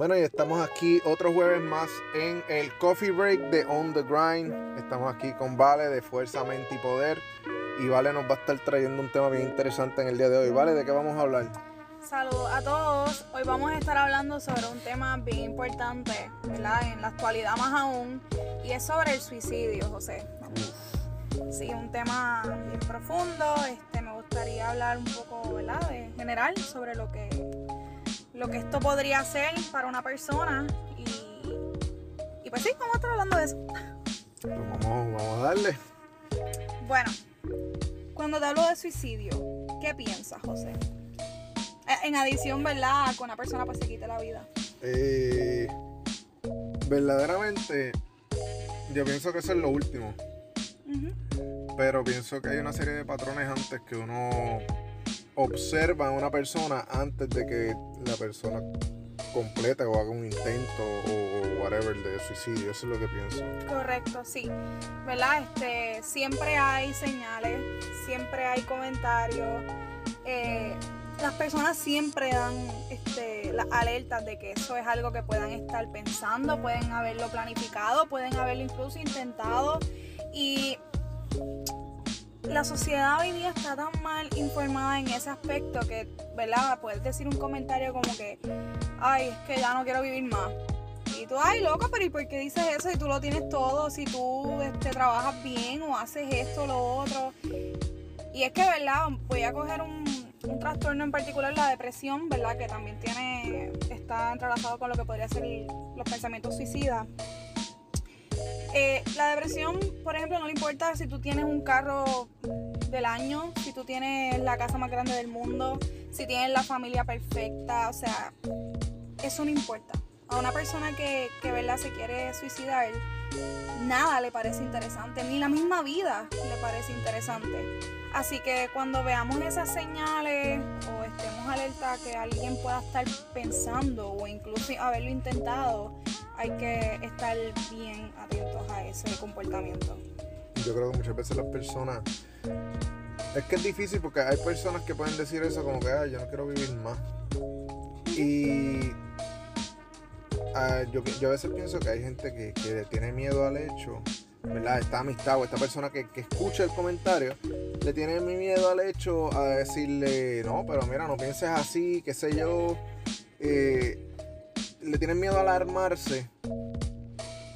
Bueno, y estamos aquí otro jueves más en el Coffee Break de On the Grind. Estamos aquí con Vale de Fuerza, Mente y Poder. Y Vale nos va a estar trayendo un tema bien interesante en el día de hoy. Vale, ¿de qué vamos a hablar? Saludos a todos. Hoy vamos a estar hablando sobre un tema bien importante, ¿verdad? En la actualidad más aún. Y es sobre el suicidio, José. Sí, un tema bien profundo. Este, me gustaría hablar un poco, ¿verdad? De general sobre lo que lo que esto podría ser para una persona y, y pues sí, vamos a estar hablando de eso. Pues vamos, vamos a darle. Bueno, cuando te hablo de suicidio, ¿qué piensas, José? Eh, En adición, ¿verdad? A que una persona pues se quite la vida. Eh, verdaderamente, yo pienso que eso es lo último. Pero pienso que hay una serie de patrones antes que uno observa en una persona antes de que la persona complete o haga un intento o, o whatever de suicidio. Eso es lo que pienso. Correcto, sí. ¿Verdad? Este, siempre hay señales, siempre hay comentarios. eh, las personas siempre dan este, las alertas de que eso es algo que puedan estar pensando, pueden haberlo planificado, pueden haberlo incluso intentado. La sociedad hoy día está tan mal informada en ese aspecto que, ¿verdad? Puedes decir un comentario como que, ay, es que ya no quiero vivir más. Y tú, ay, loco, pero ¿y por qué dices eso? Si tú lo tienes todo, si tú este, trabajas bien o haces esto, lo otro. Y es que, ¿verdad? Voy a coger un, un trastorno en particular, la depresión, ¿verdad? Que también tiene, está entrelazado con lo que podría ser los pensamientos suicidas. Eh, la depresión, por ejemplo, no le importa si tú tienes un carro del año, si tú tienes la casa más grande del mundo, si tienes la familia perfecta, o sea, eso no importa. A una persona que, que ¿verdad? se quiere suicidar, nada le parece interesante, ni la misma vida le parece interesante. Así que cuando veamos esas señales o estemos alerta que alguien pueda estar pensando o incluso haberlo intentado, hay que estar bien atentos a ese comportamiento. Yo creo que muchas veces las personas. Es que es difícil porque hay personas que pueden decir eso como que, "Ay, yo no quiero vivir más. Y. ah, yo, a veces pienso que hay gente que, que le tiene miedo al hecho, ¿verdad? Esta amistad o esta persona que, que escucha el comentario, le tiene miedo al hecho a decirle, no, pero mira, no pienses así, qué sé yo. Eh, le tienen miedo a alarmarse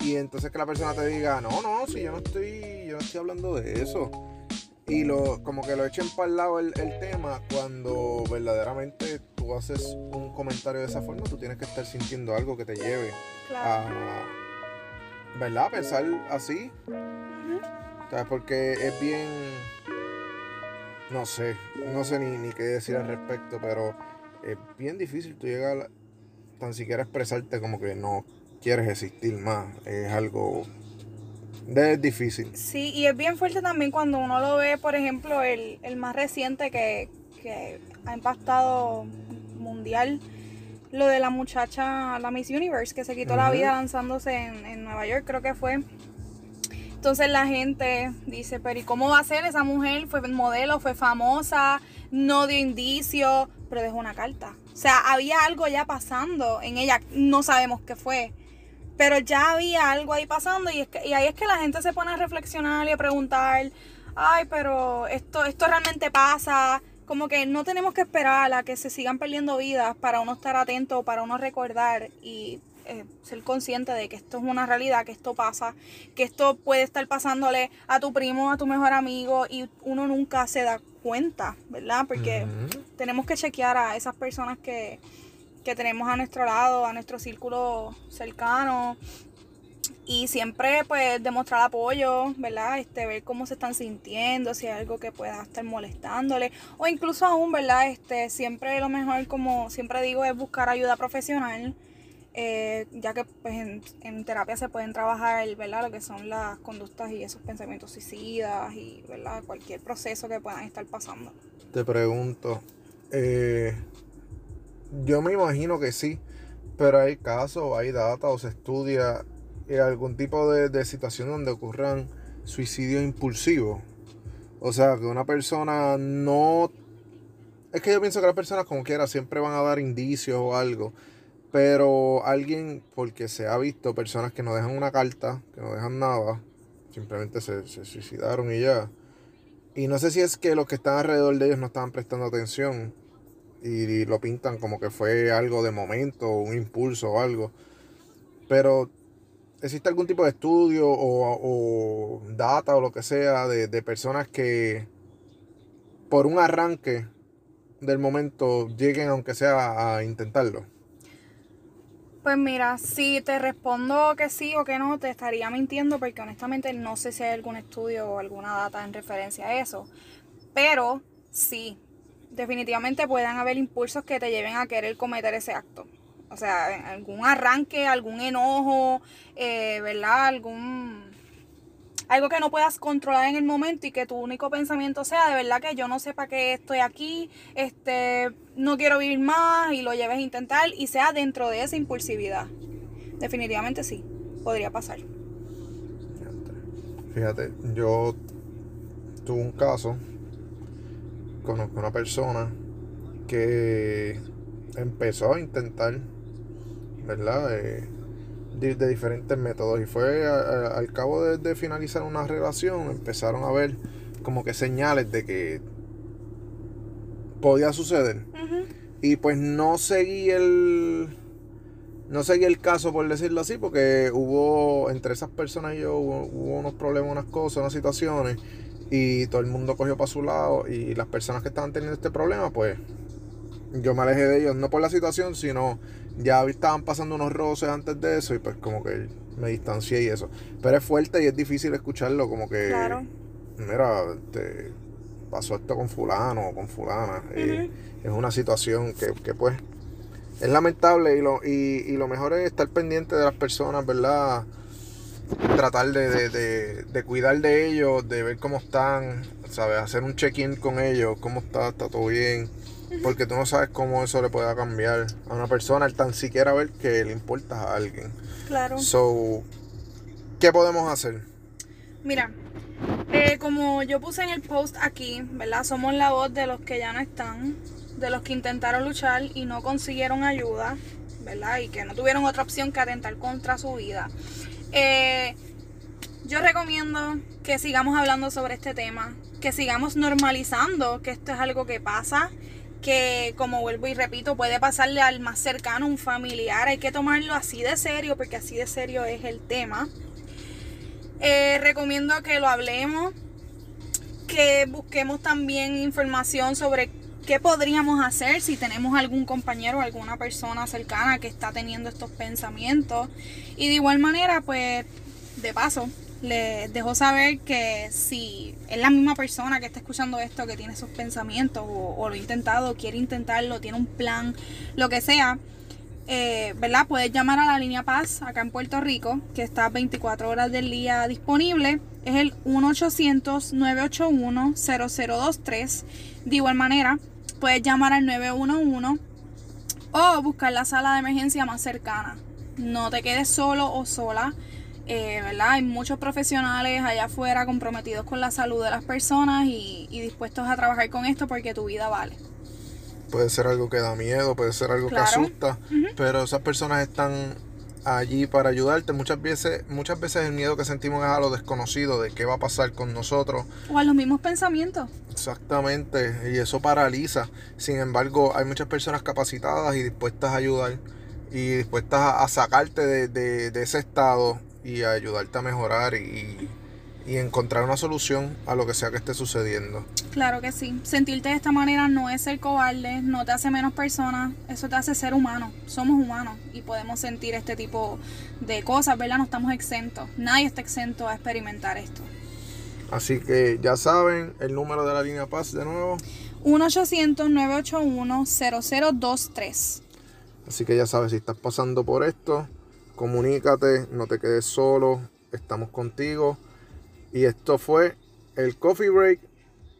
y entonces que la persona te diga, no, no, si yo no estoy, yo no estoy hablando de eso. Y lo, como que lo echen para el lado el, el tema cuando verdaderamente tú haces un comentario de esa forma, tú tienes que estar sintiendo algo que te lleve Claro. a, ¿verdad? A pensar así. ¿Sabes? Porque es bien, no sé, no sé ni, ni qué decir al respecto, pero es bien difícil tú llegar a tan siquiera expresarte como que no quieres existir más. Es algo es difícil. Sí, y es bien fuerte también cuando uno lo ve, por ejemplo, el, el más reciente que, que ha impactado mundial, lo de la muchacha, la Miss Universe, que se quitó la vida lanzándose en, en Nueva York, creo que fue. Entonces la gente dice, pero ¿y cómo va a ser esa mujer? Fue modelo, fue famosa, no dio indicios, pero dejó una carta. O sea, había algo ya pasando en ella, no sabemos qué fue. Pero ya había algo ahí pasando y, es que- y ahí es que la gente se pone a reflexionar y a preguntar, ay, pero esto, esto realmente pasa. Como que no tenemos que esperar a que se sigan perdiendo vidas para uno estar atento, para uno recordar y eh, ser consciente de que esto es una realidad, que esto pasa, que esto puede estar pasándole a tu primo, a tu mejor amigo y uno nunca se da cuenta, ¿verdad? Porque tenemos que chequear a esas personas que, que tenemos a nuestro lado, a nuestro círculo cercano. Y siempre pues demostrar apoyo, ¿verdad? Este, ver cómo se están sintiendo, si hay algo que pueda estar molestándole. O incluso aún, ¿verdad? Este, siempre lo mejor, como siempre digo, es buscar ayuda profesional. Eh, ya que pues, en, en terapia se pueden trabajar, ¿verdad? Lo que son las conductas y esos pensamientos suicidas y, ¿verdad? Cualquier proceso que puedan estar pasando. Te pregunto, eh, yo me imagino que sí, pero hay casos, hay data o se estudia eh, algún tipo de, de situación donde ocurran suicidios impulsivos. O sea, que una persona no... Es que yo pienso que las personas como quiera siempre van a dar indicios o algo, Pero alguien, porque se ha visto personas que no dejan una carta, que no dejan nada, simplemente se, se suicidaron y ya. Y no sé si es que los que están alrededor de ellos no estaban prestando atención y lo pintan como que fue algo de momento, un impulso o algo. Pero ¿existe algún tipo de estudio o, data o lo que sea de, de, personas que por un arranque del momento lleguen aunque sea a intentarlo? Pues mira, si te respondo que sí o que no, te estaría mintiendo porque honestamente no sé si hay algún estudio o alguna data en referencia a eso. Pero sí, definitivamente puedan haber impulsos que te lleven a querer cometer ese acto. O sea, algún arranque, algún enojo, eh, ¿verdad? Algún... Algo que no puedas controlar en el momento y que tu único pensamiento sea de verdad que yo no sé para qué estoy aquí, este, no quiero vivir más y lo lleves a intentar y sea dentro de esa impulsividad. Definitivamente sí, podría pasar. Fíjate, yo tuve un caso, conozco una persona que empezó a intentar ¿verdad? De, diferentes métodos. Y fue al cabo de, finalizar una relación, empezaron a ver como que señales de que podía suceder. Y pues no seguí el. No seguí el caso, por decirlo así, porque hubo, entre esas personas y yo, hubo, hubo unos problemas, unas cosas, unas situaciones, y todo el mundo cogió para su lado, y las personas que estaban teniendo este problema, pues yo me alejé de ellos, no por la situación, sino ya estaban pasando unos roces antes de eso y pues como que me distancié y eso. Pero es fuerte y es difícil escucharlo, como que, claro. mira, te pasó esto con fulano o con fulana. es una situación que, que, pues es lamentable y lo, y, y, lo mejor es estar pendiente de las personas, ¿verdad? Tratar de, de, de, cuidar de ellos, de ver cómo están, ¿sabes? Hacer un check-in con ellos, cómo está, está todo bien porque tú no sabes cómo eso le pueda cambiar a una persona, el tan siquiera ver que le importa a alguien. Claro. So, ¿qué podemos hacer? Mira, eh, como yo puse en el post aquí, ¿verdad? Somos la voz de los que ya no están, de los que intentaron luchar y no consiguieron ayuda, ¿verdad? Y que no tuvieron otra opción que atentar contra su vida. Eh, yo recomiendo que sigamos hablando sobre este tema, que sigamos normalizando que esto es algo que pasa, que como vuelvo y repito, puede pasarle al más cercano, un familiar. Hay que tomarlo así de serio porque así de serio es el tema. Eh, recomiendo que lo hablemos, que busquemos también información sobre qué podríamos hacer si tenemos algún compañero o alguna persona cercana que está teniendo estos pensamientos. Y de igual manera, pues, de paso, le dejó saber que si es la misma persona que está escuchando esto, que tiene esos pensamientos o, lo ha intentado, quiere intentarlo, tiene un plan, lo que sea, eh, ¿verdad? Puedes llamar a la línea Paz acá en Puerto Rico, que está 24 horas del día disponible. Es el 1-800-981-0023. De igual manera, puedes llamar al 911 o buscar la sala de emergencia más cercana. No te quedes solo o sola. Eh, ¿verdad? Hay muchos profesionales allá afuera comprometidos con la salud de las personas y, dispuestos a trabajar con esto porque tu vida vale. Puede ser algo que da miedo, puede ser algo que asusta, pero esas personas están allí para ayudarte. Muchas veces, muchas veces el miedo que sentimos es a lo desconocido, de qué va a pasar con nosotros. O a los mismos pensamientos. Exactamente, y eso paraliza. Sin embargo, hay muchas personas capacitadas y dispuestas a ayudar y dispuestas a, sacarte de, de ese estado y ayudarte a mejorar y, encontrar una solución a lo que sea que esté sucediendo. Claro que sí. Sentirte de esta manera no es ser cobarde, no te hace menos persona, eso te hace ser humano. Somos humanos y podemos sentir este tipo de cosas, ¿verdad? No estamos exentos. Nadie está exento a experimentar esto. Así que ya saben, el número de la línea Paz de nuevo. 1-800-981-0023. Así que ya sabes, si estás pasando por esto, comunícate, no te quedes solo, estamos contigo. Y esto fue el Coffee Break.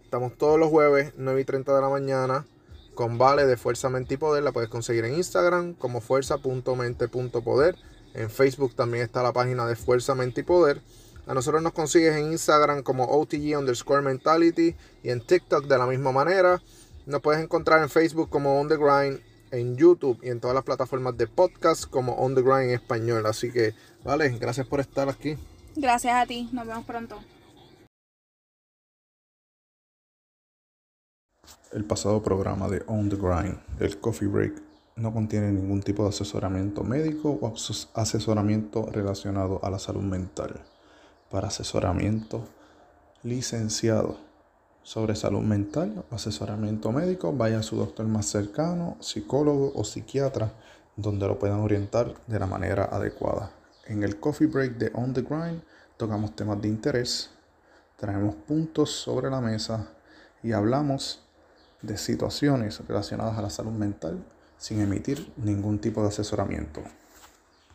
Estamos todos los jueves, 9 y 30 de la mañana, con Vale de Fuerza Mente y Poder. La puedes conseguir en Instagram como fuerza.mente.poder. En Facebook también está la página de Fuerza Mente y Poder. A nosotros nos consigues en Instagram como OTG underscore mentality y en TikTok de la misma manera. Nos puedes encontrar en Facebook como On The Grind en YouTube y en todas las plataformas de podcast como On The Grind en español. Así que, vale, gracias por estar aquí. Gracias a ti, nos vemos pronto. El pasado programa de On The Grind, el Coffee Break, no contiene ningún tipo de asesoramiento médico o asesoramiento relacionado a la salud mental. Para asesoramiento licenciado sobre salud mental asesoramiento médico, vaya a su doctor más cercano, psicólogo o psiquiatra, donde lo puedan orientar de la manera adecuada. En el Coffee Break de On The Grind tocamos temas de interés, traemos puntos sobre la mesa y hablamos de situaciones relacionadas a la salud mental sin emitir ningún tipo de asesoramiento.